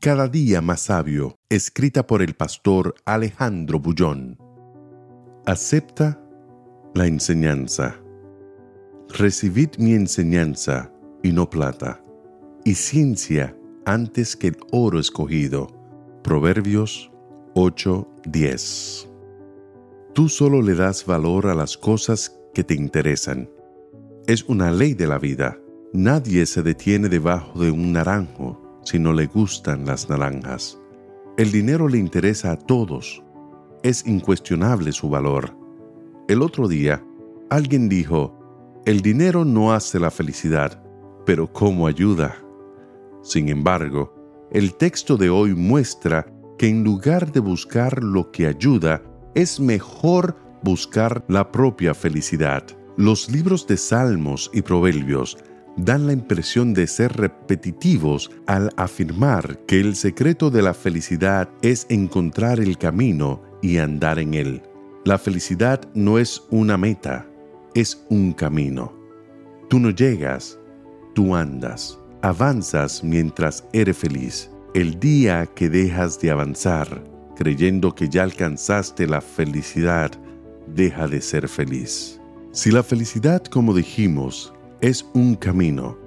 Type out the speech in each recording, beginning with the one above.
Cada día más sabio, escrita por el pastor Alejandro Bullón. Acepta la enseñanza. Recibid mi enseñanza y no plata, y ciencia antes que el oro escogido. Proverbios 8:10. Tú solo le das valor a las cosas que te interesan. Es una ley de la vida. Nadie se detiene debajo de un naranjo si no le gustan las naranjas. El dinero le interesa a todos. Es incuestionable su valor. El otro día, alguien dijo, el dinero no hace la felicidad, pero ¿cómo ayuda? Sin embargo, el texto de hoy muestra que en lugar de buscar lo que ayuda, es mejor buscar la propia felicidad. Los libros de Salmos y Proverbios dan la impresión de ser repetitivos al afirmar que el secreto de la felicidad es encontrar el camino y andar en él. La felicidad no es una meta, es un camino. Tú no llegas, tú andas, avanzas mientras eres feliz. El día que dejas de avanzar, creyendo que ya alcanzaste la felicidad, deja de ser feliz. Si la felicidad, como dijimos, es un camino,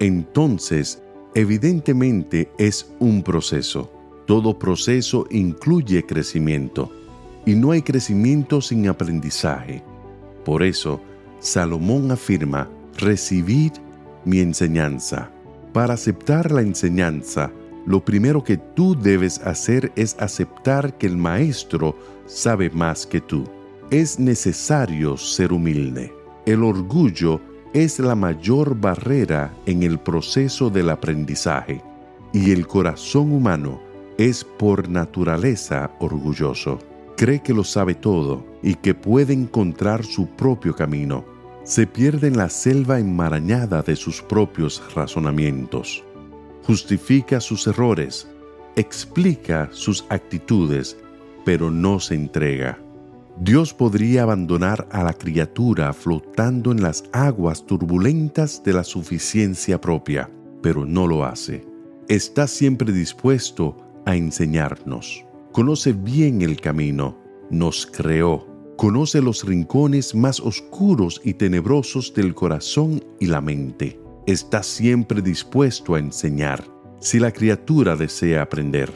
entonces evidentemente es un proceso. Todo proceso incluye crecimiento y no hay crecimiento sin aprendizaje. Por eso, Salomón afirma, recibid mi enseñanza. Para aceptar la enseñanza, lo primero que tú debes hacer es aceptar que el maestro sabe más que tú. Es necesario ser humilde. El orgullo es la mayor barrera en el proceso del aprendizaje y el corazón humano es por naturaleza orgulloso. Cree que lo sabe todo y que puede encontrar su propio camino. Se pierde en la selva enmarañada de sus propios razonamientos. Justifica sus errores, explica sus actitudes, pero no se entrega Dios podría abandonar a la criatura flotando en las aguas turbulentas de la suficiencia propia, pero no lo hace. Está siempre dispuesto a enseñarnos. Conoce bien el camino, nos creó, conoce los rincones más oscuros y tenebrosos del corazón y la mente. Está siempre dispuesto a enseñar, si la criatura desea aprender.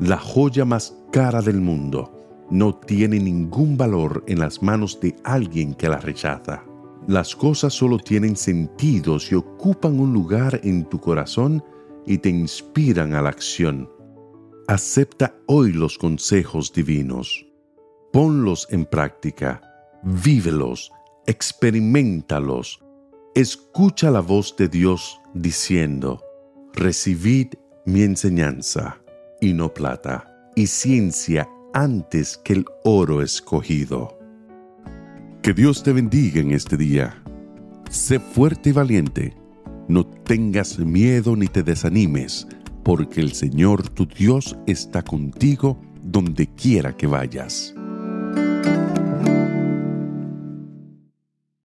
La joya más cara del mundo no tiene ningún valor en las manos de alguien que la rechaza. Las cosas solo tienen sentido si ocupan un lugar en tu corazón y te inspiran a la acción. Acepta hoy los consejos divinos. Ponlos en práctica. Vívelos. Experimentalos. Escucha la voz de Dios diciendo, recibid mi enseñanza, y no plata, y ciencia antes que el oro escogido. Que Dios te bendiga en este día. Sé fuerte y valiente. No tengas miedo ni te desanimes, porque el Señor tu Dios está contigo donde quiera que vayas.